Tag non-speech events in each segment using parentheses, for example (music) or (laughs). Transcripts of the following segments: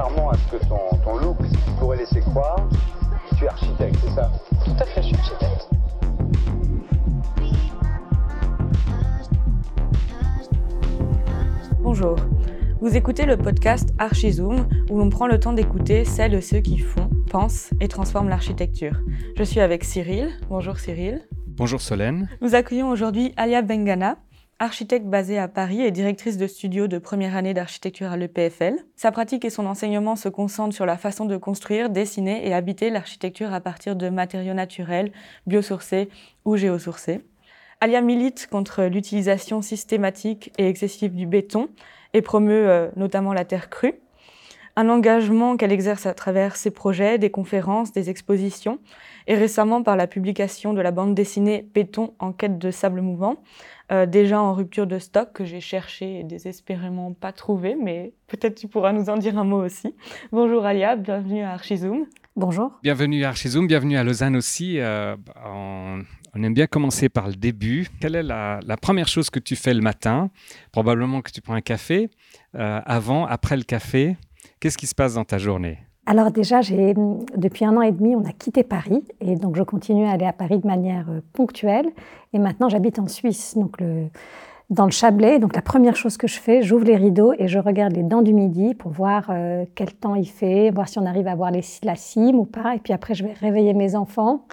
contrairement à ce que ton, ton look pourrait laisser croire, tu es architecte, c'est ça? Tout à fait, je suis architecte. Bonjour. Vous écoutez le podcast Archizoom où l'on prend le temps d'écouter celles et ceux qui font, pensent et transforment l'architecture. Je suis avec Cyril. Bonjour Cyril. Bonjour Solène. Nous accueillons aujourd'hui Alia Bengana, architecte basée à Paris et directrice de studio de première année d'architecture à l'EPFL. Sa pratique et son enseignement se concentrent sur la façon de construire, dessiner et habiter l'architecture à partir de matériaux naturels, biosourcés ou géosourcés. Alia milite contre l'utilisation systématique et excessive du béton et promeut euh, notamment la terre crue. Un engagement qu'elle exerce à travers ses projets, des conférences, des expositions, et récemment par la publication de la bande dessinée Béton en quête de sable mouvant, euh, déjà en rupture de stock que j'ai cherché et désespérément pas trouvé, mais peut-être tu pourras nous en dire un mot aussi. Bonjour Alia, bienvenue à Archizoom. Bonjour. Bienvenue à Archizoom, bienvenue à Lausanne aussi. Euh, on, on, aime bien commencer par le début. Quelle est la, la, première chose que tu fais le matin? Probablement que tu prends un café. Euh, avant, après le café, qu'est-ce qui se passe dans ta journée? Alors déjà, depuis un an et demi, on a quitté Paris et donc je continue à aller à Paris de manière euh, ponctuelle. Et maintenant, j'habite en Suisse, donc le, dans le Chablais. Donc la première chose que je fais, j'ouvre les rideaux et je regarde les dents du midi pour voir euh, quel temps il fait, voir si on arrive à voir les, la cime ou pas. Et puis après, je vais réveiller mes enfants.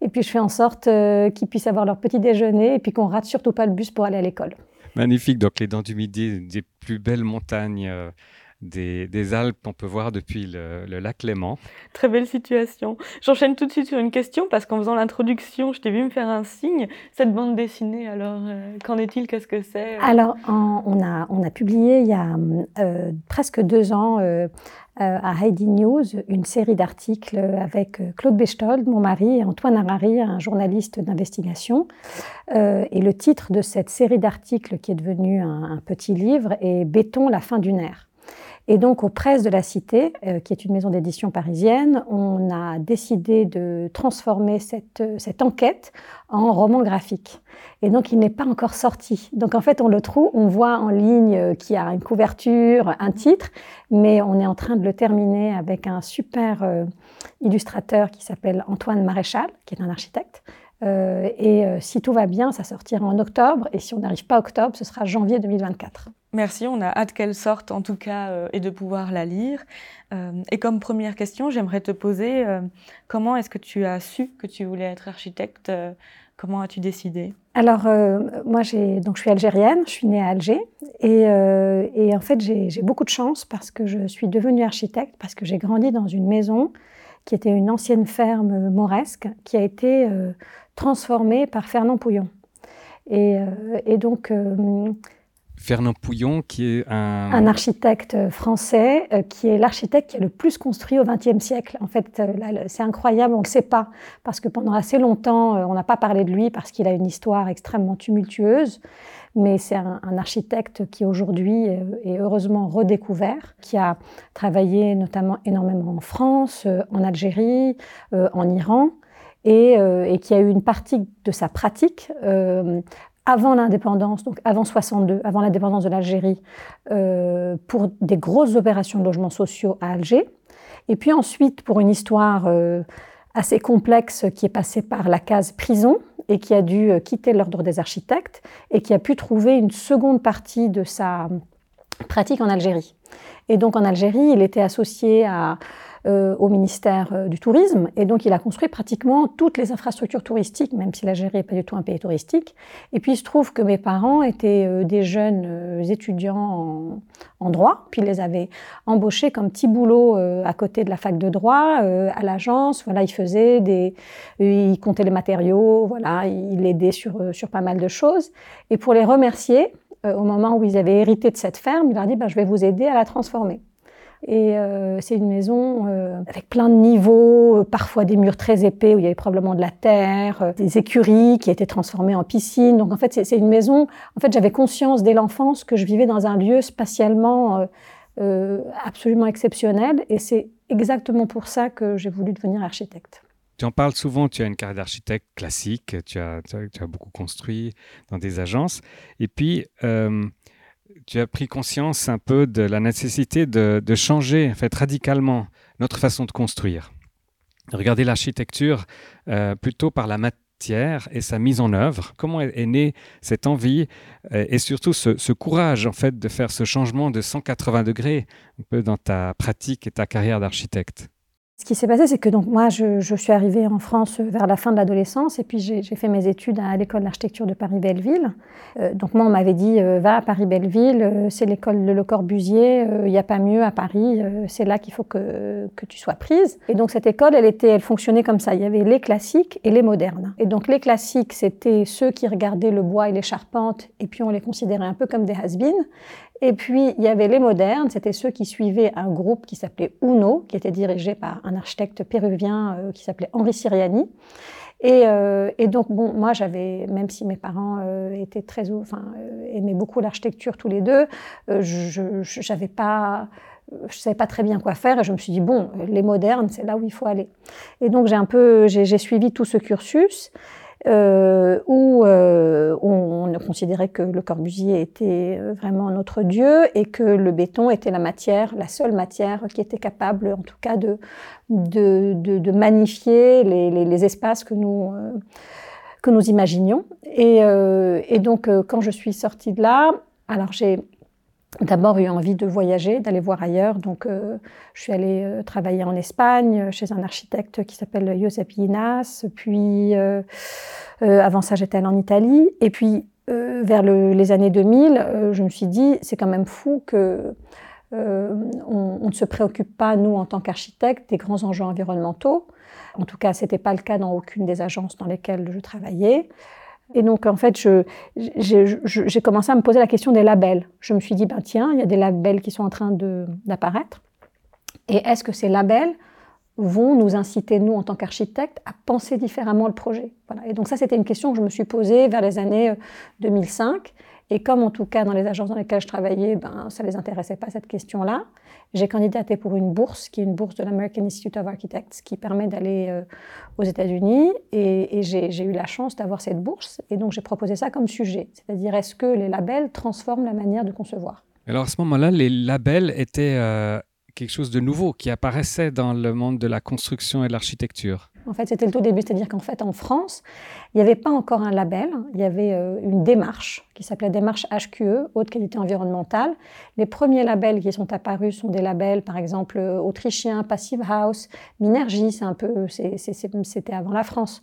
Et puis je fais en sorte euh, qu'ils puissent avoir leur petit déjeuner et puis qu'on rate surtout pas le bus pour aller à l'école. Magnifique. Donc les dents du midi, des plus belles montagnes des, Alpes qu'on peut voir depuis le, lac Léman. Très belle situation. J'enchaîne tout de suite sur une question parce qu'en faisant l'introduction, je t'ai vu me faire un signe. Cette bande dessinée, alors euh, qu'en est-il? Qu'est-ce que c'est? Alors, on, a, on a publié il y a euh, presque deux ans euh, à Heidi News une série d'articles avec Claude Bechtold, mon mari, et Antoine Harari, un journaliste d'investigation. et le titre de cette série d'articles, qui est devenu un, un petit livre, est Béton, la fin d'une ère. Et donc, aux presses de la Cité, euh, qui est une maison d'édition parisienne, on a décidé de transformer cette, cette enquête en roman graphique. Et donc, il n'est pas encore sorti. Donc, en fait, on le trouve, on voit en ligne euh, qu'il y a une couverture, un titre, mais on est en train de le terminer avec un super euh, illustrateur qui s'appelle Antoine Maréchal, qui est un architecte. Euh, et euh, si tout va bien, ça sortira en octobre. Et si on n'arrive pas octobre, ce sera janvier 2024. Merci, on a hâte qu'elle sorte en tout cas euh, et de pouvoir la lire. Euh, et comme première question, j'aimerais te poser euh, comment est-ce que tu as su que tu voulais être architecte Comment as-tu décidé? Alors, moi, donc, je suis algérienne, je suis née à Alger. Et, en fait, j'ai beaucoup de chance parce que je suis devenue architecte, parce que j'ai grandi dans une maison qui était une ancienne ferme mauresque, qui a été transformée par Fernand Pouillon. Et donc, Fernand Pouillon, qui est un... Architecte français, euh, qui est l'architecte qui a le plus construit au XXe siècle. En fait, euh, c'est incroyable, on ne le sait pas, parce que pendant assez longtemps, euh, on n'a pas parlé de lui, parce qu'il a une histoire extrêmement tumultueuse. Mais c'est un, architecte qui aujourd'hui est heureusement redécouvert, qui a travaillé notamment énormément en France, en Algérie, en Iran. Et, qui a eu une partie de sa pratique avant l'indépendance, donc avant 62, avant l'indépendance de l'Algérie, euh, pour des grosses opérations de logements sociaux à Alger. Et puis ensuite, pour une histoire euh, assez complexe qui est passée par la case prison et qui a dû euh, quitter l'ordre des architectes et qui a pu trouver une seconde partie de sa pratique en Algérie. Et donc en Algérie, il était associé à euh, au ministère euh, du Tourisme. Et donc, il a construit pratiquement toutes les infrastructures touristiques, même si l'Algérie n'est pas du tout un pays touristique. Et puis, il se trouve que mes parents étaient euh, des jeunes étudiants en, droit. Puis, ils les avaient embauchés comme petit boulot à côté de la fac de droit, à l'agence. Voilà, ils faisaient des... Ils comptaient les matériaux, voilà, ils l'aidaient sur, sur pas mal de choses. Et pour les remercier, au moment où ils avaient hérité de cette ferme, il leur dit ben, Je vais vous aider à la transformer. Et euh, c'est une maison euh, avec plein de niveaux, euh, parfois des murs très épais où il y avait probablement de la terre, des écuries qui étaient transformées en piscine. Donc en fait, c'est une maison. En fait, j'avais conscience dès l'enfance que je vivais dans un lieu spatialement absolument exceptionnel. Et c'est exactement pour ça que j'ai voulu devenir architecte. Tu en parles souvent, tu as une carrière d'architecte classique, tu as, tu as, tu as, beaucoup construit dans des agences. Et puis, tu as pris conscience un peu de la nécessité de, changer en fait, radicalement notre façon de construire. Regarder l'architecture euh, plutôt par la matière et sa mise en œuvre. Comment est, née cette envie euh, et surtout ce, courage en fait de faire ce changement de 180 degrés peu dans ta pratique et ta carrière d'architecte? Ce qui s'est passé, c'est que donc moi, je, suis arrivée en France vers la fin de l'adolescence et puis j'ai fait mes études à l'école d'architecture de Paris-Belleville. Euh, donc moi, on m'avait dit, euh, va à Paris-Belleville, euh, c'est l'école de Le Corbusier, il n'y a pas mieux à Paris, c'est là qu'il faut que, que, tu sois prise. Et donc cette école, elle, était, elle fonctionnait comme ça, il y avait les classiques et les modernes. Et donc les classiques, c'était ceux qui regardaient le bois et les charpentes et puis on les considérait un peu comme des has et puis, il y avait les modernes, c'était ceux qui suivaient un groupe qui s'appelait UNO, qui était dirigé par un architecte péruvien euh, qui s'appelait Henri Siriani. Et, euh, et, donc, bon, moi, j'avais, même si mes parents euh, étaient très, enfin, aimaient beaucoup l'architecture tous les deux, je n'avais pas, je savais pas très bien quoi faire et je me suis dit bon, les modernes, c'est là où il faut aller. Et donc j'ai un peu, j'ai suivi tout ce cursus euh, où euh, on, considérait que le Corbusier était euh, vraiment notre dieu et que le béton était la matière, la seule matière qui était capable, en tout cas, de, de, de, magnifier les, les, espaces que nous, que nous imaginions. Et, et donc, quand je suis sortie de là, alors j'ai d'abord eu envie de voyager, d'aller voir ailleurs. Donc, euh, je suis allée euh, travailler en Espagne chez un architecte qui s'appelle Josep Inas. Puis, euh, avant ça, j'étais allée en Italie. Et puis, vers les années 2000, je me suis dit, c'est quand même fou que on, ne se préoccupe pas, nous, en tant qu'architectes, des grands enjeux environnementaux. En tout cas, ce n'était pas le cas dans aucune des agences dans lesquelles je travaillais. Et donc, en fait, j'ai commencé à me poser la question des labels. Je me suis dit, ben, tiens, il y a des labels qui sont en train d'apparaître. Et est-ce que ces labels vont nous inciter, nous, en tant qu'architectes, à penser différemment le projet? Voilà. Et donc ça, c'était une question que je me suis posée vers les années 2005. Et comme en tout cas dans les agences dans lesquelles je travaillais, ben, ça ne les intéressait pas cette question-là, j'ai candidaté pour une bourse, qui est une bourse de l'American Institute of Architects, qui permet d'aller euh, aux États-Unis. Et, j'ai eu la chance d'avoir cette bourse. Et donc j'ai proposé ça comme sujet. C'est-à-dire, est-ce que les labels transforment la manière de concevoir? Alors à ce moment-là, les labels étaient euh, quelque chose de nouveau qui apparaissait dans le monde de la construction et de l'architecture. En fait, c'était le tout début, c'est-à-dire qu'en fait, en France, il n'y avait pas encore un label, il y avait euh, une démarche qui s'appelait démarche HQE, haute qualité environnementale. Les premiers labels qui sont apparus sont des labels, par exemple, euh, autrichiens, Passive House, Minergie, c'est un peu, c'était avant la France,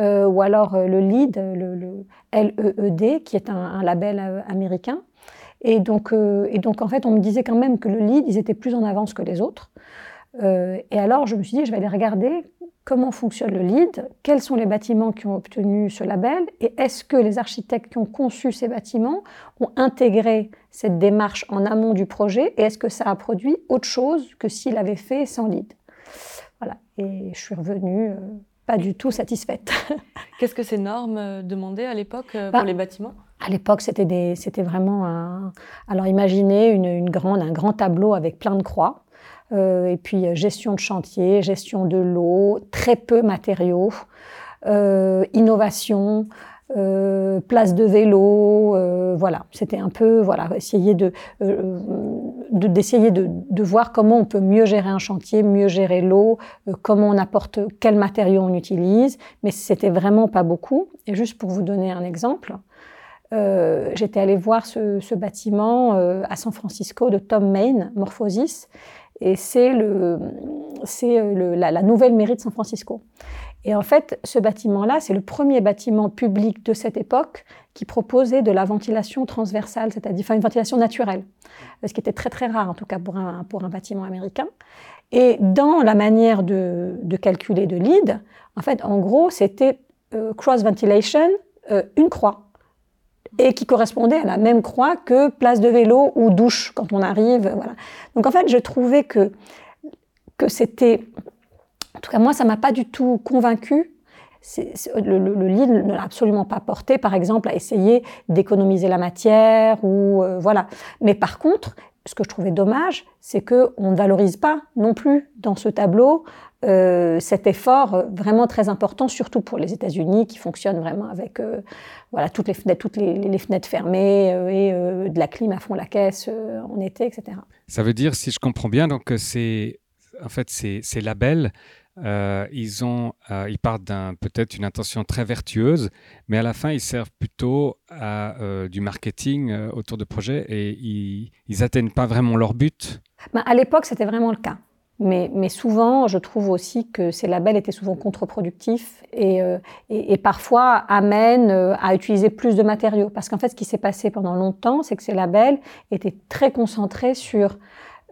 euh, ou alors le LEED, le, LEED, qui est un, label américain. Et donc, et donc, en fait, on me disait quand même que le LEED, ils étaient plus en avance que les autres. et alors, je me suis dit, je vais aller regarder comment fonctionne le LEED, quels sont les bâtiments qui ont obtenu ce label et est-ce que les architectes qui ont conçu ces bâtiments ont intégré cette démarche en amont du projet et est-ce que ça a produit autre chose que s'il avait fait sans LEED. Voilà, et je suis revenue euh, pas du tout satisfaite. (laughs) Qu'est-ce que ces normes euh, demandaient à l'époque euh, pour bah, les bâtiments? à l'époque, c'était, c'était vraiment un... Alors imaginez une grande, un grand tableau avec plein de croix et puis euh, gestion de chantier, gestion de l'eau, très peu matériaux, euh, innovation, place de vélo, voilà. C'était un peu, voilà, essayer de, d'essayer de, de, voir comment on peut mieux gérer un chantier, mieux gérer l'eau, comment on apporte, quels matériaux on utilise, mais c'était vraiment pas beaucoup. Et juste pour vous donner un exemple, j'étais allée voir ce, ce bâtiment à San Francisco de Tom Main, Morphosis, et c'est le, c'est euh, la, nouvelle mairie de San Francisco. Et en fait, ce bâtiment-là, c'est le premier bâtiment public de cette époque qui proposait de la ventilation transversale, c'est-à-dire une ventilation naturelle, ce qui était très très rare en tout cas pour un, pour un bâtiment américain. Et dans la manière de, de calculer de lead, en fait, en gros, c'était euh, cross ventilation, euh, une croix et qui correspondait à la même croix que place de vélo ou douche quand on arrive. Voilà. Donc en fait, je trouvais que, que c'était... En tout cas, moi, ça m'a pas du tout convaincu. le, le, ne l'a absolument pas porté, par exemple, à essayer d'économiser la matière ou euh, voilà. Mais par contre, ce que je trouvais dommage, c'est qu'on ne valorise pas non plus dans ce tableau euh, cet effort vraiment très important, surtout pour les États-Unis qui fonctionnent vraiment avec euh, voilà, toutes, les fenêtres, toutes les, fenêtres fermées euh, et de la clim à fond la caisse en été, etc. Ça veut dire, si je comprends bien, donc c'est en fait ces, ces labels ils, ont, ils partent d'un peut-être une intention très vertueuse, mais à la fin, ils servent plutôt à du marketing autour de projets et ils n'atteignent pas vraiment leur but. Ben, à l'époque, c'était vraiment le cas. Mais, mais, souvent, je trouve aussi que ces labels étaient souvent contre-productifs et, et, et, parfois amènent à utiliser plus de matériaux. Parce qu'en fait, ce qui s'est passé pendant longtemps, c'est que ces labels étaient très concentrés sur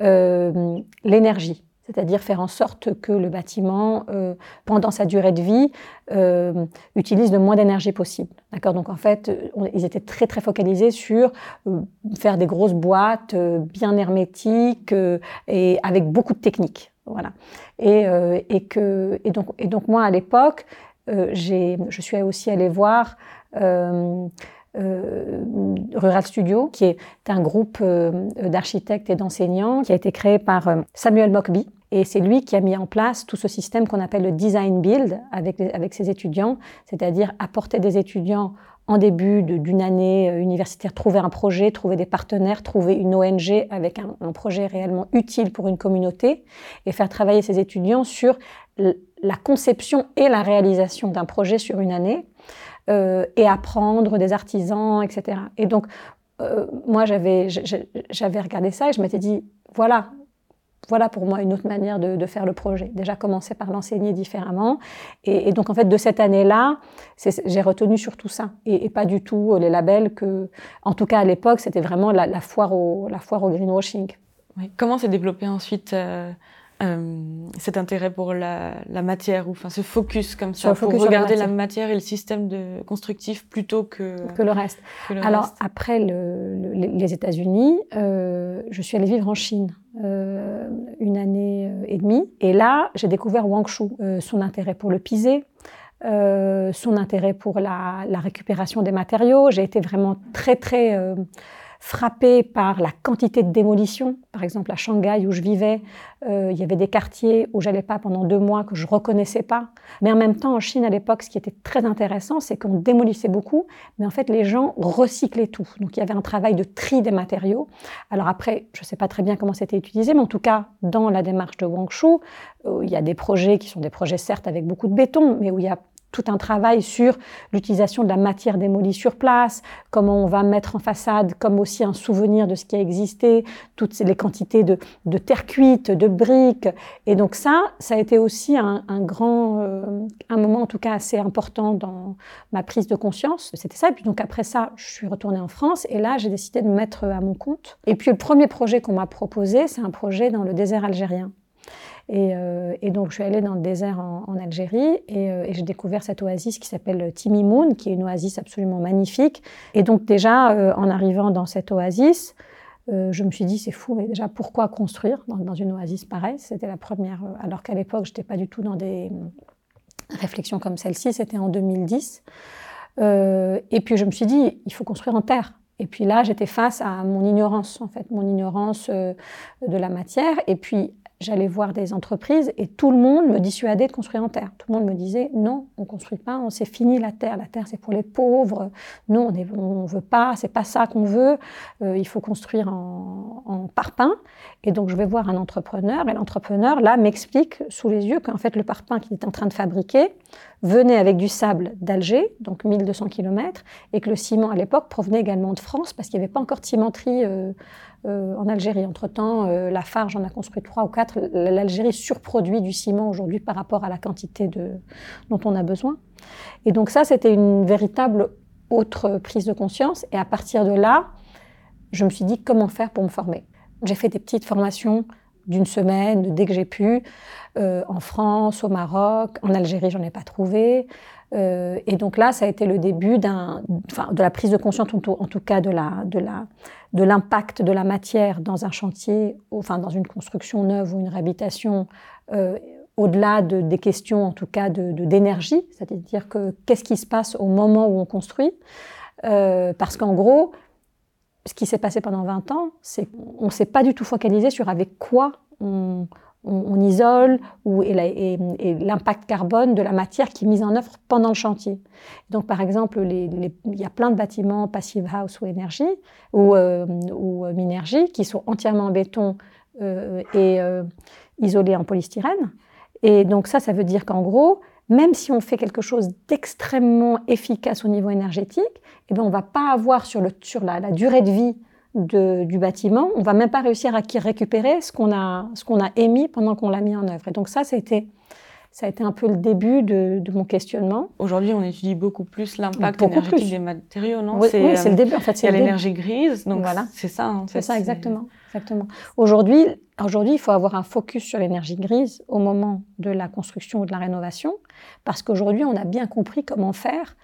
l'énergie c'est-à-dire faire en sorte que le bâtiment, euh, pendant sa durée de vie, euh, utilise le moins d'énergie possible. D'accord? Donc en fait, ils étaient très très focalisés sur euh, faire des grosses boîtes bien hermétiques et avec beaucoup de techniques. Voilà. Et, et que et donc et donc moi à l'époque, je suis aussi allée voir. Rural Studio, qui est un groupe d'architectes et d'enseignants qui a été créé par Samuel Mockbee, et c'est lui qui a mis en place tout ce système qu'on appelle le design build avec, ses étudiants, c'est-à-dire apporter des étudiants en début d'une année euh, universitaire, trouver un projet, trouver des partenaires, trouver une ONG avec un, projet réellement utile pour une communauté et faire travailler ces étudiants sur la conception et la réalisation d'un projet sur une année. euh, et apprendre des artisans, etc. Et donc, euh, moi, j'avais regardé ça et je m'étais dit, voilà, voilà pour moi une autre manière de, faire le projet. Déjà commencer par l'enseigner différemment. Et, donc en fait de cette année-là, j'ai retenu surtout ça et, pas du tout les labels que, en tout cas à l'époque, c'était vraiment la, foire au, la foire au greenwashing. Comment s'est développé ensuite euh, euh, cet intérêt pour la, matière, ou enfin ce focus comme ça, pour regarder la matière. et le système de constructif plutôt que, que le reste. Alors après les États-Unis, euh, je suis allée vivre en Chine euh, une année et demie, et là j'ai découvert Wang Shu, son intérêt pour le pisé. son intérêt pour la, la, récupération des matériaux. J'ai été vraiment très très frappée par la quantité de démolition. Par exemple, à Shanghai, où je vivais, euh, il y avait des quartiers où j'allais pas pendant deux mois que je reconnaissais pas. Mais en même temps, en Chine, à l'époque, ce qui était très intéressant, c'est qu'on démolissait beaucoup, mais en fait, les gens recyclaient tout. Donc, il y avait un travail de tri des matériaux. Alors après, je sais pas très bien comment c'était utilisé, mais en tout cas, dans la démarche de Wangshu, euh, il y a des projets qui sont des projets certes avec beaucoup de béton, mais où il y a tout un travail sur l'utilisation de la matière démolie sur place, comment on va mettre en façade comme aussi un souvenir de ce qui a existé, toutes les quantités de, terre cuite, de briques. Et donc ça, ça a été aussi un, grand, euh, un moment en tout cas assez important dans ma prise de conscience. C'était ça. Et puis donc après ça, je suis retournée en France et là, j'ai décidé de me mettre à mon compte. Et puis le premier projet qu'on m'a proposé, c'est un projet dans le désert algérien. Euh, et, donc, je suis allée dans le désert en, Algérie euh, et, j'ai découvert cette oasis qui s'appelle Timimoun, qui est une oasis absolument magnifique. Et donc, déjà, euh, en arrivant dans cette oasis, je me suis dit, c'est fou, mais déjà, pourquoi construire dans, une oasis pareille? C'était la première, alors qu'à l'époque, je n'étais pas du tout dans des réflexions comme celle-ci, c'était en 2010. et puis, je me suis dit, il faut construire en terre. Et puis là, j'étais face à mon ignorance, en fait, mon ignorance de la matière. Et puis, j'allais voir des entreprises et tout le monde me dissuadait de construire en terre. Tout le monde me disait non, on construit pas, on s'est fini la terre. La terre c'est pour les pauvres. Non, on ne veut pas, c'est pas ça qu'on veut. Euh, il faut construire en, en, parpaing. Et donc je vais voir un entrepreneur et l'entrepreneur là m'explique sous les yeux qu'en fait le parpaing qu'il est en train de fabriquer venait avec du sable d'Alger, donc 1200 km, et que le ciment à l'époque provenait également de France parce qu'il n'y avait pas encore de cimenterie. Euh, euh, en Algérie. Entre-temps, euh, la Farge en a construit trois ou quatre. L'Algérie surproduit du ciment aujourd'hui par rapport à la quantité dont on a besoin. Et donc ça, c'était une véritable autre prise de conscience. Et à partir de là, je me suis dit comment faire pour me former? J'ai fait des petites formations d'une semaine, dès que j'ai pu, euh, en France, au Maroc, en Algérie, j'en ai pas trouvé. Euh, et donc là, ça a été le début de la prise de conscience, en tout, cas de la, de l'impact de la matière dans un chantier, enfin dans une construction neuve ou une réhabilitation, euh, au-delà de, des questions, en tout cas, de, d'énergie, c'est-à-dire que qu'est-ce qui se passe au moment où on construit, euh, parce qu'en gros, ce qui s'est passé pendant 20 ans, c'est qu'on ne s'est pas du tout focalisé sur avec quoi on, on, isole ou, et, l'impact carbone de la matière qui est mise en œuvre pendant le chantier. Donc, par exemple, il y a plein de bâtiments passive house ou énergie ou, euh, euh, minergie qui sont entièrement en béton euh, et isolés en polystyrène. Et donc ça, ça veut dire qu'en gros, même si on fait quelque chose d'extrêmement efficace au niveau énergétique, eh ben, on ne va pas avoir sur, le, sur la durée de vie du bâtiment, on va même pas réussir à récupérer ce qu'on a, ce qu'on a émis pendant qu'on l'a mis en œuvre. Et donc ça, ça a été, ça a été un peu le début de, mon questionnement. Aujourd'hui, on étudie beaucoup plus l'impact énergétique des matériaux, non? Oui, c'est le début. En fait, il y a l'énergie grise, donc voilà. c'est ça. C'est ça, exactement. exactement. Aujourd'hui, aujourd'hui, il faut avoir un focus sur l'énergie grise au moment de la construction ou de la rénovation, parce qu'aujourd'hui, on a bien compris comment faire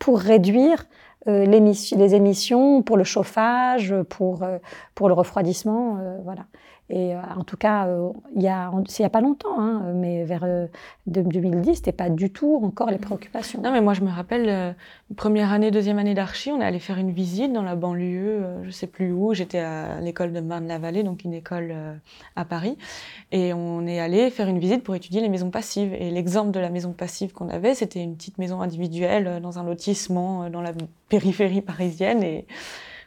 pour réduire euh, les émissions pour le chauffage, pour, euh, pour le refroidissement. Euh, voilà. Et en tout cas, a, il n'y a pas longtemps, hein, mais vers 2010, c'était pas du tout encore les préoccupations. Non, mais moi je me rappelle, première année, deuxième année d'archi, on est allé faire une visite dans la banlieue, je sais plus où. J'étais à l'école de Marne-la-Vallée, donc une école à Paris, et on est allé faire une visite pour étudier les maisons passives. Et l'exemple de la maison passive qu'on avait, c'était une petite maison individuelle dans un lotissement dans la périphérie parisienne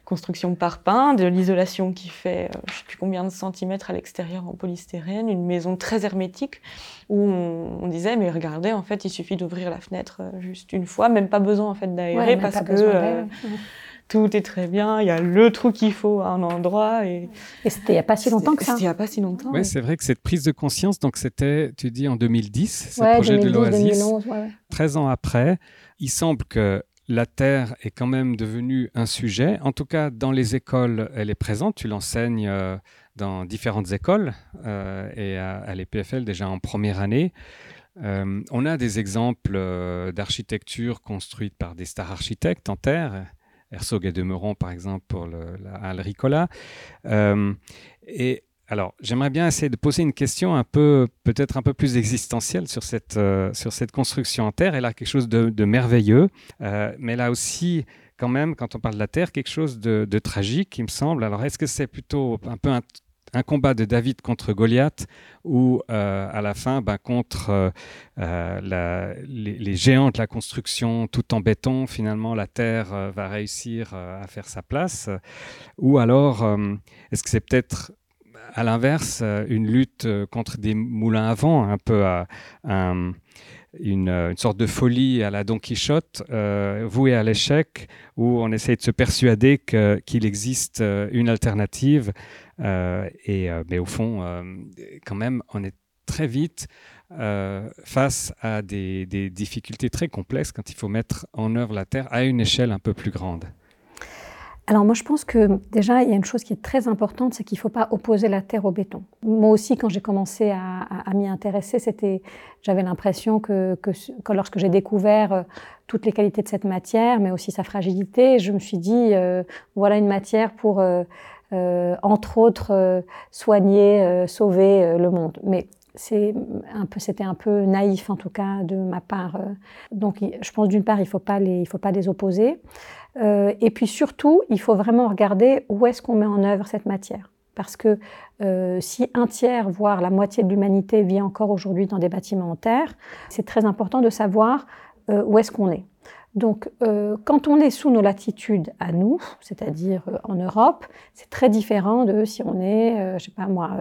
construction par pain, de l'isolation qui fait euh, je sais plus combien de centimètres à l'extérieur en polystyrène, une maison très hermétique où on, disait mais regardez en fait il suffit d'ouvrir la fenêtre euh, juste une fois, même pas besoin en fait d'aérer parce que euh, tout est très bien, il y a le trou qu'il faut à un endroit et, et c'était il n'y a pas si longtemps que ça. C'était il n'y a pas si longtemps. Oui, c'est vrai que cette prise de conscience donc c'était tu dis en 2010 ce projet de l'Oasis. 13 ans après, il semble que la Terre est quand même devenue un sujet. En tout cas, dans les écoles, elle est présente. Tu l'enseignes euh, dans différentes écoles euh, et à, l'EPFL déjà en première année. Euh, on a des exemples d'architecture construite par des stars architectes en terre. Herzog et Demeron, par exemple, pour la Ricola. Alors, j'aimerais bien essayer de poser une question un peu, peut-être un peu plus existentielle sur cette, euh, sur cette construction en terre. Elle a quelque chose de, merveilleux, euh, mais là aussi, quand même, quand on parle de la terre, quelque chose de, tragique, il me semble. Alors, est-ce que c'est plutôt un peu un, combat de David contre Goliath ou euh, à la fin ben, contre les, géants de la construction tout en béton, finalement la Terre va réussir à faire sa place? Ou alors, est-ce que c'est peut-être à l'inverse, euh, une lutte euh, contre des moulins à vent, un peu à, une, sorte de folie à la Don Quichotte, euh, vouée à l'échec, où on essaye de se persuader qu'il existe une alternative. et, mais au fond, quand même, on est très vite face à des difficultés très complexes quand il faut mettre en œuvre la Terre à une échelle un peu plus grande. Alors moi je pense que déjà il y a une chose qui est très importante, c'est qu'il ne faut pas opposer la terre au béton. Moi aussi quand j'ai commencé à, m'y intéresser, c'était, j'avais l'impression que, lorsque j'ai découvert euh, toutes les qualités de cette matière, mais aussi sa fragilité, je me suis dit euh, voilà une matière pour euh, entre autres soigner, sauver le monde. Mais c'était un peu naïf en tout cas de ma part. Donc, je pense d'une part, il faut faut pas les opposer. Euh, et puis surtout, il faut vraiment regarder où est-ce qu'on met en œuvre cette matière. Parce que euh, si un tiers, voire la moitié de l'humanité vit encore aujourd'hui dans des bâtiments en terre, c'est très important de savoir euh, où est-ce qu'on est. Donc, quand on est sous nos latitudes à nous, c'est-à-dire en Europe, c'est très différent de si on est, je sais pas moi,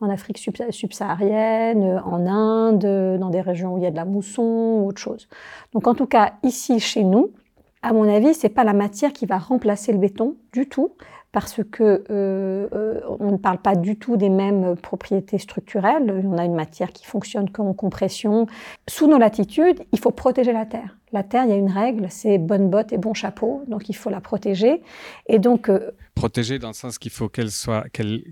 en Afrique subsaharienne, en Inde, dans des régions où il y a de la mousson ou autre chose. Donc, en tout cas, ici, chez nous, à mon avis, c'est pas la matière qui va remplacer le béton du tout, parce que euh, euh, on ne parle pas du tout des mêmes propriétés structurelles. On a une matière qui fonctionne comme compression. Sous nos latitudes, il faut protéger la terre. La terre, il y a une règle, c'est bonne botte et bon chapeau, donc il faut la protéger. Et donc euh, protéger dans le sens qu'il faut qu'elle soit, qu'elle,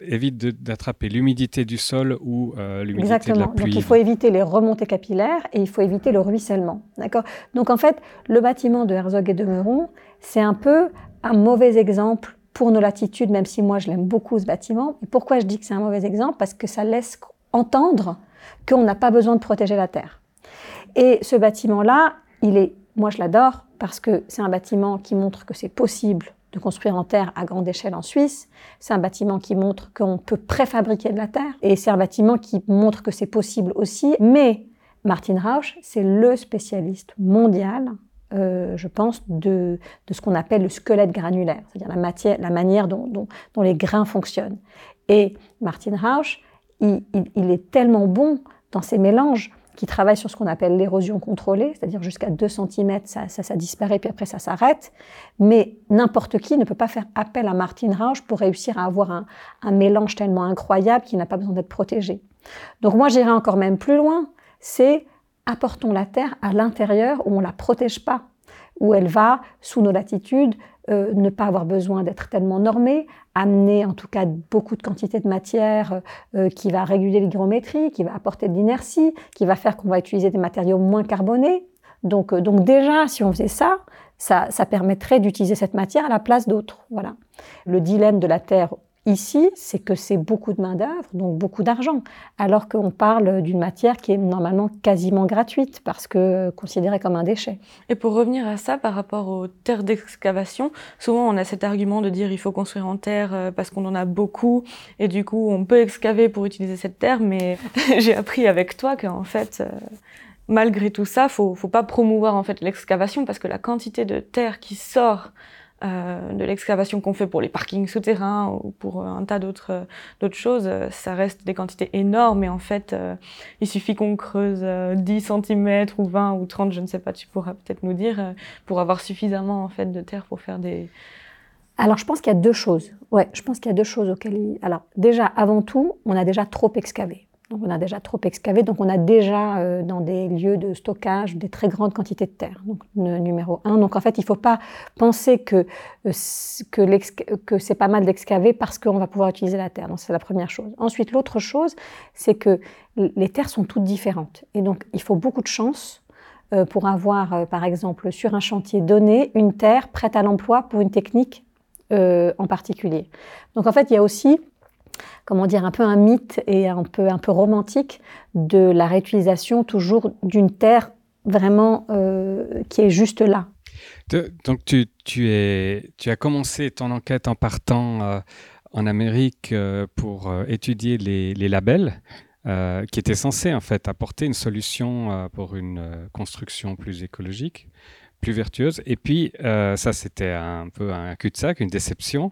évite d'attraper l'humidité du sol ou l'humidité de la pluie. Donc il faut éviter les remontées capillaires et il faut éviter le ruissellement. D'accord? Donc en fait, le bâtiment de Herzog et de Meuron, c'est un peu un mauvais exemple pour nos latitudes, même si moi je l'aime beaucoup ce bâtiment. Et pourquoi je dis que c'est un mauvais exemple? Parce que ça laisse entendre qu'on n'a pas besoin de protéger la terre. Et ce bâtiment-là, il est, moi je l'adore parce que c'est un bâtiment qui montre que c'est possible de construire en terre à grande échelle en Suisse. C'est un bâtiment qui montre qu'on peut préfabriquer de la terre et c'est un bâtiment qui montre que c'est possible aussi. Mais Martin Rausch, c'est le spécialiste mondial euh, je pense, de, de ce qu'on appelle le squelette granulaire, c'est-à-dire la, matière, la manière dont, dont, les grains fonctionnent. Et Martin Rausch, il, il, il, est tellement bon dans ces mélanges qu'il travaille sur ce qu'on appelle l'érosion contrôlée, c'est-à-dire jusqu'à 2 cm, ça, ça, disparaît, puis après ça s'arrête. Mais n'importe qui ne peut pas faire appel à Martin Rausch pour réussir à avoir un, un mélange tellement incroyable qu'il n'a pas besoin d'être protégé. Donc moi, j'irai encore même plus loin, c'est apportons la terre à l'intérieur où on ne la protège pas, où elle va, sous nos latitudes, euh, ne pas avoir besoin d'être tellement normée, amener en tout cas beaucoup de quantité de matière euh, qui va réguler l'hygrométrie, qui va apporter de l'inertie, qui va faire qu'on va utiliser des matériaux moins carbonés. Donc, euh, donc déjà, si on faisait ça, ça, ça permettrait d'utiliser cette matière à la place d'autres. Voilà. Le dilemme de la terre Ici, c'est que c'est beaucoup de main-d'œuvre, donc beaucoup d'argent, alors qu'on parle d'une matière qui est normalement quasiment gratuite parce que considérée comme un déchet. Et pour revenir à ça, par rapport aux terres d'excavation, souvent on a cet argument de dire il faut construire en terre euh, parce qu'on en a beaucoup et du coup on peut excaver pour utiliser cette terre, mais (laughs) j'ai appris avec toi qu'en fait. Euh, malgré tout ça, faut, faut pas promouvoir en fait l'excavation parce que la quantité de terre qui sort euh, de l'excavation qu'on fait pour les parkings souterrains ou pour un tas d'autres euh, choses, euh, ça reste des quantités énormes et en fait, euh, il suffit qu'on creuse 10 cm ou 20 ou 30, je ne sais pas, tu pourras peut-être nous dire, pour avoir suffisamment en fait de terre pour faire des... Alors, je pense qu'il y a deux choses. Ouais, je pense qu'il y a deux choses auxquelles... Alors, déjà, avant tout, on a déjà trop excavé. Donc on a déjà trop excavé, donc on a déjà euh, dans des lieux de stockage des très grandes quantités de terre. Donc numéro un. Donc en fait, il ne faut pas penser que euh, que, c'est pas mal d'excaver parce qu'on va pouvoir utiliser la terre. Donc c'est la première chose. Ensuite, l'autre chose, c'est que les terres sont toutes différentes et donc il faut beaucoup de chance euh, pour avoir, par exemple, sur un chantier donné, une terre prête à l'emploi pour une technique en particulier. Donc en fait, il y a aussi comment dire, un peu un mythe et un peu, un peu romantique de la réutilisation toujours d'une terre vraiment euh, qui est juste là. Donc tu, tu, as commencé ton enquête en partant euh, en Amérique euh, pour étudier les, les labels. Qui étaient censés en fait apporter une solution pour une construction plus écologique, plus vertueuse. Et puis ça, c'était un peu un cul-de-sac, une déception.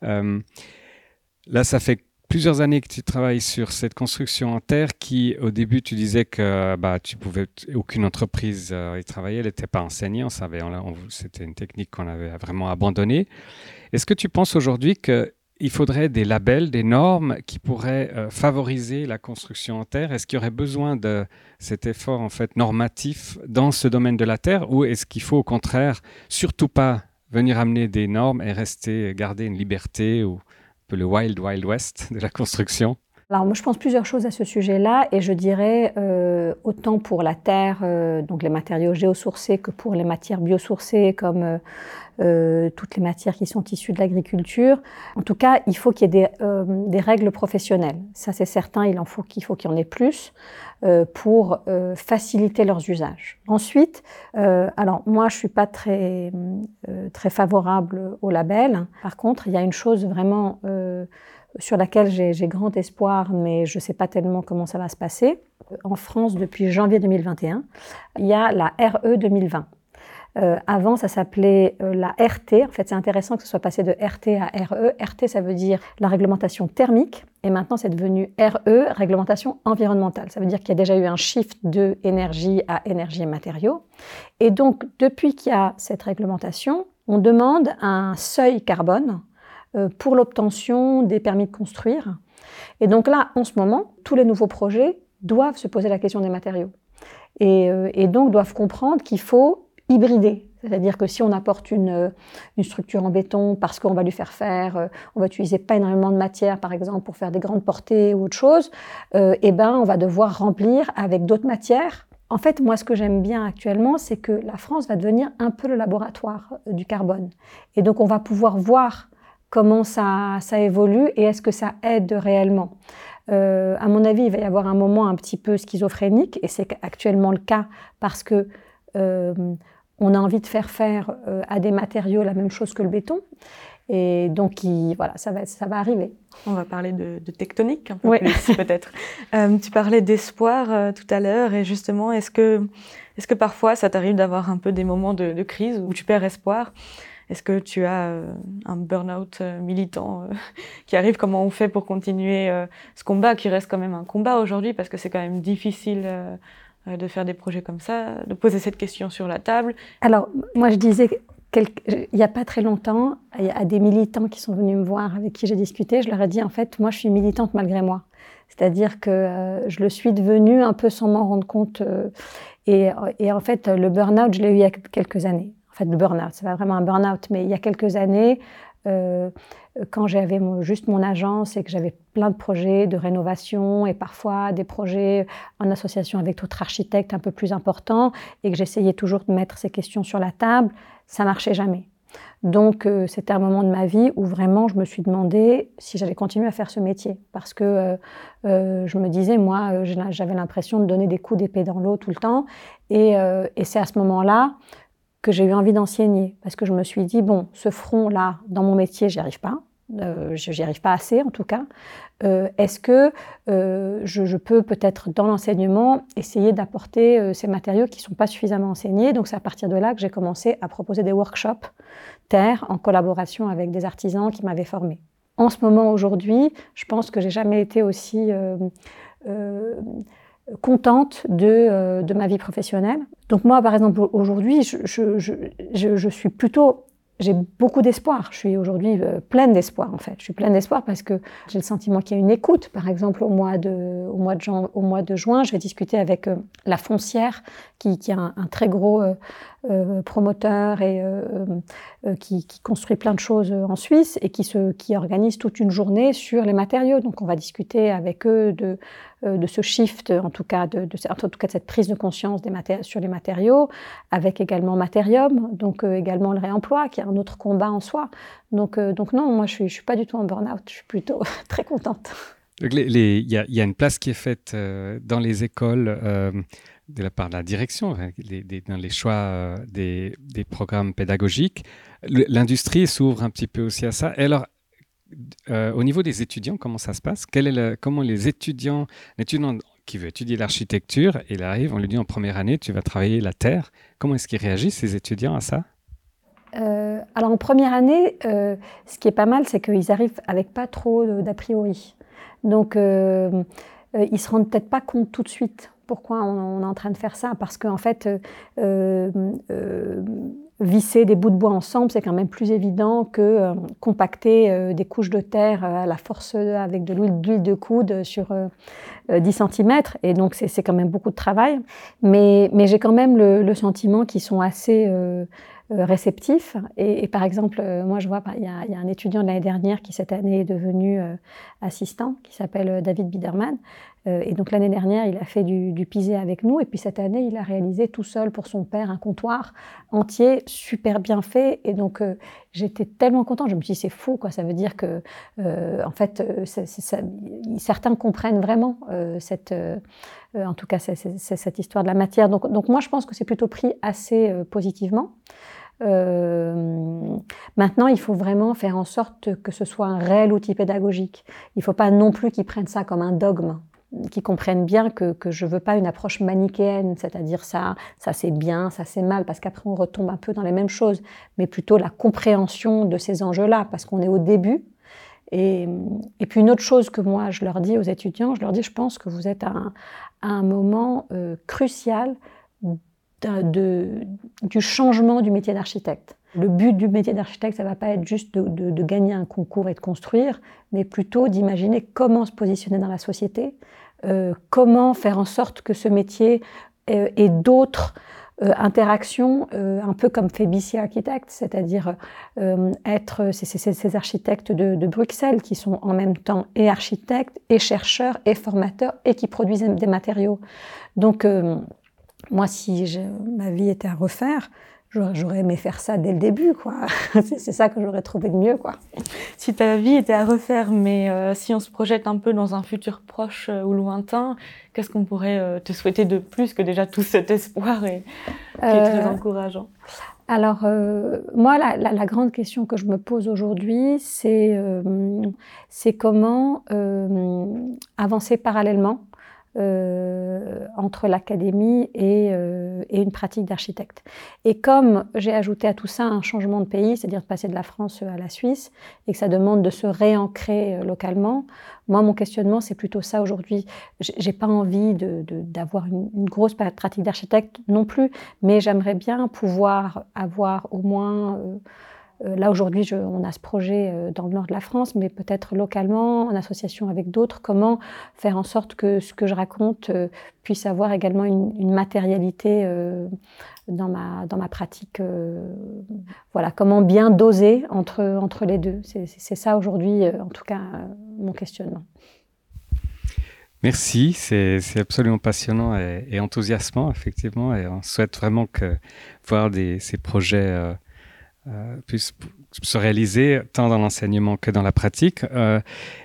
là, ça fait plusieurs années que tu travailles sur cette construction en terre qui, au début, tu disais que bah, tu pouvais, aucune entreprise euh, y travailler, elle n'était pas enseignée, on savait, c'était une technique qu'on avait vraiment abandonnée. Est-ce que tu penses aujourd'hui qu'il faudrait des labels, des normes qui pourraient euh, favoriser la construction en terre? Est-ce qu'il y aurait besoin de cet effort en fait normatif dans ce domaine de la terre? Ou est-ce qu'il faut au contraire surtout pas venir amener des normes et rester garder une liberté ou peu le wild wild west de la construction alors moi je pense plusieurs choses à ce sujet-là et je dirais euh, autant pour la terre, euh, donc les matériaux géosourcés, que pour les matières biosourcées comme euh, euh toutes les matières qui sont issues de l'agriculture. En tout cas, il faut qu'il y ait des, euh, des, règles professionnelles. Ça c'est certain, il en faut qu'il faut qu'il y en ait plus euh, pour faciliter leurs usages. Ensuite, alors moi je suis pas très très favorable au label. Par contre, il y a une chose vraiment sur laquelle j'ai grand espoir, mais je ne sais pas tellement comment ça va se passer. En France, depuis janvier 2021, il y a la RE 2020. Euh, avant, ça s'appelait euh, la RT. En fait, c'est intéressant que ce soit passé de RT à RE. RT, ça veut dire la réglementation thermique. Et maintenant, c'est devenu RE, réglementation environnementale. Ça veut dire qu'il y a déjà eu un shift de énergie à énergie et matériaux. Et donc, depuis qu'il y a cette réglementation, on demande un seuil carbone pour l'obtention des permis de construire. Et donc là, en ce moment, tous les nouveaux projets doivent se poser la question des matériaux. Et, euh, donc doivent comprendre qu'il faut hybrider. C'est-à-dire que si on apporte une, une structure en béton parce qu'on va lui faire faire, euh, on va utiliser pas énormément de matière, par exemple, pour faire des grandes portées ou autre chose, euh, eh ben, on va devoir remplir avec d'autres matières. En fait, moi, ce que j'aime bien actuellement, c'est que la France va devenir un peu le laboratoire du carbone. Et donc, on va pouvoir voir comment ça, ça évolue et est-ce que ça aide réellement. Euh, à mon avis, il va y avoir un moment un petit peu schizophrénique, et c'est actuellement le cas parce que euh, on a envie de faire faire à des matériaux la même chose que le béton. Et donc, voilà, ça va, ça va arriver. On va parler de, tectonique un peu plus, peut-être. (laughs) tu parlais d'espoir tout à l'heure, et justement, est-ce que, est que parfois ça t'arrive d'avoir un peu des moments de, de, crise où tu perds espoir? Est-ce que tu as euh, un burn-out euh, militant euh, (laughs) qui arrive? Comment on fait pour continuer ce combat qui reste quand même un combat aujourd'hui parce que c'est quand même difficile de faire des projets comme ça, de poser cette question sur la table? Alors, moi je disais il n'y a pas très longtemps, a des militants qui sont venus me voir, avec qui j'ai discuté, je leur ai dit en fait, moi je suis militante malgré moi. C'est-à-dire que je le suis devenue un peu sans m'en rendre compte. et, et, en fait, le burn-out, je l'ai eu il y a quelques années fait, le burn-out. C'est pas vraiment un burn-out, mais il y a quelques années, euh, quand j'avais juste mon agence et que j'avais plein de projets de rénovation et parfois des projets en association avec d'autres architectes un peu plus importants et que j'essayais toujours de mettre ces questions sur la table, ça marchait jamais. Donc euh, c'était un moment de ma vie où vraiment je me suis demandé si j'allais continuer à faire ce métier parce que euh, je me disais moi j'avais l'impression de donner des coups d'épée dans l'eau tout le temps et, et c'est à ce moment-là que j'ai eu envie d'enseigner. Parce que je me suis dit bon ce front là dans mon métier j'y arrive pas. Euh, je n'y arrive pas assez en tout cas. Euh, est-ce que euh, je, peux peut-être dans l'enseignement essayer d'apporter ces matériaux qui sont pas suffisamment enseignés? Donc c'est à partir de là que j'ai commencé à proposer des workshops terre en collaboration avec des artisans qui m'avaient formé en ce moment aujourd'hui je pense que j'ai jamais été aussi contente de, euh, de, ma vie professionnelle. Donc moi, par exemple, aujourd'hui, je, je, je, je suis plutôt j'ai beaucoup d'espoir. Je suis aujourd'hui euh, pleine d'espoir, en fait. Je suis pleine d'espoir parce que j'ai le sentiment qu'il y a une écoute. Par exemple, au mois de, au mois de, au mois de juin, je vais discuter avec euh, la foncière, qui, qui a un, très gros euh, promoteur et qui, qui, construit plein de choses en Suisse et qui, se, qui organise toute une journée sur les matériaux. Donc, on va discuter avec eux de, de ce shift, en tout cas de, en tout cas de cette prise de conscience des sur les matériaux, avec également Materium, donc également le réemploi, qui a un autre combat en soi. Donc, euh, donc non, moi, je ne suis, pas du tout en burn-out. Je suis plutôt (laughs) très contente. Il y, a une place qui est faite euh, dans les écoles euh, de la part de la direction, dans les choix des, des, programmes pédagogiques. L'industrie s'ouvre un petit peu aussi à ça. Et alors, au niveau des étudiants, comment ça se passe? Quel est Comment les étudiants, l'étudiant qui veut étudier l'architecture, il arrive, on lui dit en première année, tu vas travailler la terre. Comment est-ce qu'ils réagissent, ces étudiants, à ça? Euh, alors en première année, euh, ce qui est pas mal, c'est qu'ils arrivent avec pas trop d'a priori. Donc euh, ils se rendent peut-être pas compte tout de suite pourquoi on, est en train de faire ça, parce qu'en fait, visser des bouts de bois ensemble, c'est quand même plus évident que compacter des couches de terre à la force avec de l'huile de coude sur 10 cm. Et donc c'est quand même beaucoup de travail. Mais, j'ai quand même le, sentiment qu'ils sont assez euh, réceptif. Et, par exemple, euh, moi, je vois, il y, a, un étudiant de l'année dernière qui, cette année, est devenu euh, assistant, qui s'appelle David Biderman. Et donc, l'année dernière, il a fait du, pisé avec nous. Et puis, cette année, il a réalisé tout seul pour son père un comptoir entier, super bien fait. Et donc, j'étais tellement contente. Je me suis dit, c'est fou, quoi. Ça veut dire que, en fait, certains comprennent vraiment cette. en tout cas, cette histoire de la matière. Donc, moi, je pense que c'est plutôt pris assez positivement. Euh, maintenant, il faut vraiment faire en sorte que ce soit un réel outil pédagogique. Il ne faut pas non plus qu'ils prennent ça comme un dogme qu'ils comprennent bien que, que je veux pas une approche manichéenne, c'est-à-dire ça, ça c'est bien, ça c'est mal, parce qu'après on retombe un peu dans les mêmes choses, mais plutôt la compréhension de ces enjeux-là, parce qu'on est au début. Et, et, puis une autre chose que moi je leur dis aux étudiants, je leur dis, je pense que vous êtes à un, à un moment euh, crucial de, du changement du métier d'architecte. Le but du métier d'architecte, ça ne va pas être juste de, gagner un concours et de construire, mais plutôt d'imaginer comment se positionner dans la société, euh, comment faire en sorte que ce métier euh, ait d'autres euh, interactions, un peu comme fait BC Architect, c'est-à-dire être ces, architectes de, de, Bruxelles qui sont en même temps et architectes, et chercheurs, et formateurs, et qui produisent des matériaux. Donc, moi, si ma vie était à refaire, j'aurais aimé faire ça dès le début, quoi. (laughs) c'est ça que j'aurais trouvé de mieux, quoi. Si ta vie était à refaire, mais euh, si on se projette un peu dans un futur proche euh, ou lointain, qu'est-ce qu'on pourrait euh, te souhaiter de plus que déjà tout cet espoir et, qui est très encourageant? Alors, moi, la, la, grande question que je me pose aujourd'hui, c'est comment avancer parallèlement euh, entre l'académie et, euh, et, une pratique d'architecte. Et comme j'ai ajouté à tout ça un changement de pays, c'est-à-dire de passer de la France à la Suisse, et que ça demande de se réancrer euh, localement, moi, mon questionnement, c'est plutôt ça aujourd'hui. J'ai pas envie d'avoir une, grosse pratique d'architecte non plus, mais j'aimerais bien pouvoir avoir au moins... là, aujourd'hui, on a ce projet euh, dans le nord de la France, mais peut-être localement, en association avec d'autres, comment faire en sorte que ce que je raconte euh, puisse avoir également une, matérialité dans, ma, dans ma pratique. voilà, comment bien doser entre, entre les deux. C'est ça aujourd'hui, en tout cas, mon questionnement. Merci, c'est absolument passionnant et, enthousiasmant, effectivement, et on souhaite vraiment voir ces projets euh, puisse se réaliser tant dans l'enseignement que dans la pratique. Euh,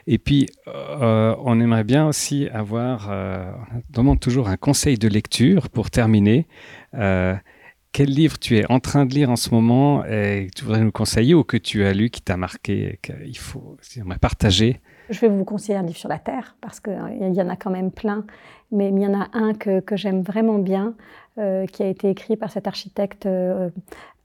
et puis, euh, on aimerait bien aussi avoir, on demande toujours un conseil de lecture pour terminer. quel livre tu es en train de lire en ce moment et que tu voudrais nous conseiller ou que tu as lu qui t'a marqué et qu'il faut partager? Je vais vous conseiller un livre sur la Terre, parce qu'il y en a quand même plein, mais il y en a un que, que j'aime vraiment bien, euh, qui a été écrit par cette architecte euh,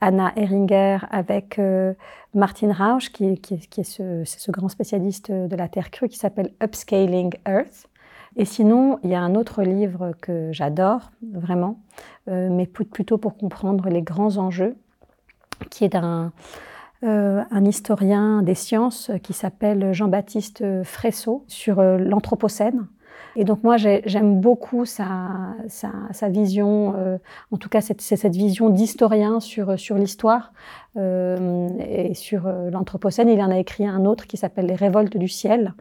Anna Heringer avec euh, Martin Rausch, qui, est ce, grand spécialiste de la Terre crue, qui s'appelle Upscaling Earth. Et sinon, il y a un autre livre que j'adore, vraiment, mais plutôt pour comprendre les grands enjeux, qui est d'un un historien des sciences qui s'appelle Jean-Baptiste Fresso sur l'Anthropocène. Et donc moi, j'aime beaucoup sa, sa, sa vision, euh, en tout cas c'est cette vision d'historien sur, sur l'histoire euh, et sur euh, l'Anthropocène. Il en a écrit un autre qui s'appelle Les révoltes du ciel.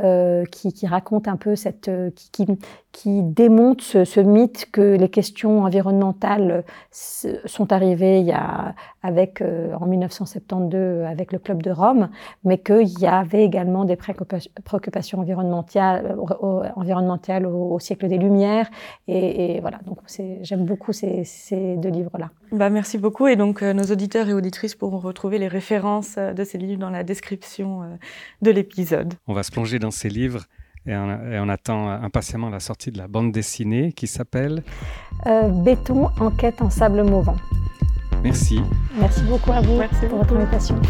Euh, qui, qui, raconte un peu cette, euh, qui, qui, qui démonte ce, ce, mythe que les questions environnementales sont arrivées il y a, avec, euh, en 1972 avec le Club de Rome, mais qu'il y avait également des préoccupations environnementales, environnementales au, au siècle des Lumières. Et, et voilà, donc j'aime beaucoup ces, ces deux livres-là. Bah, merci beaucoup. Et donc, nos auditeurs et auditrices pourront retrouver les références de ces livres dans la description de l'épisode. On va se plonger dans ces livres et on, attend impatiemment la sortie de la bande dessinée qui s'appelle euh, Béton, enquête en sable mouvant. Merci. Merci beaucoup à vous pour votre invitation.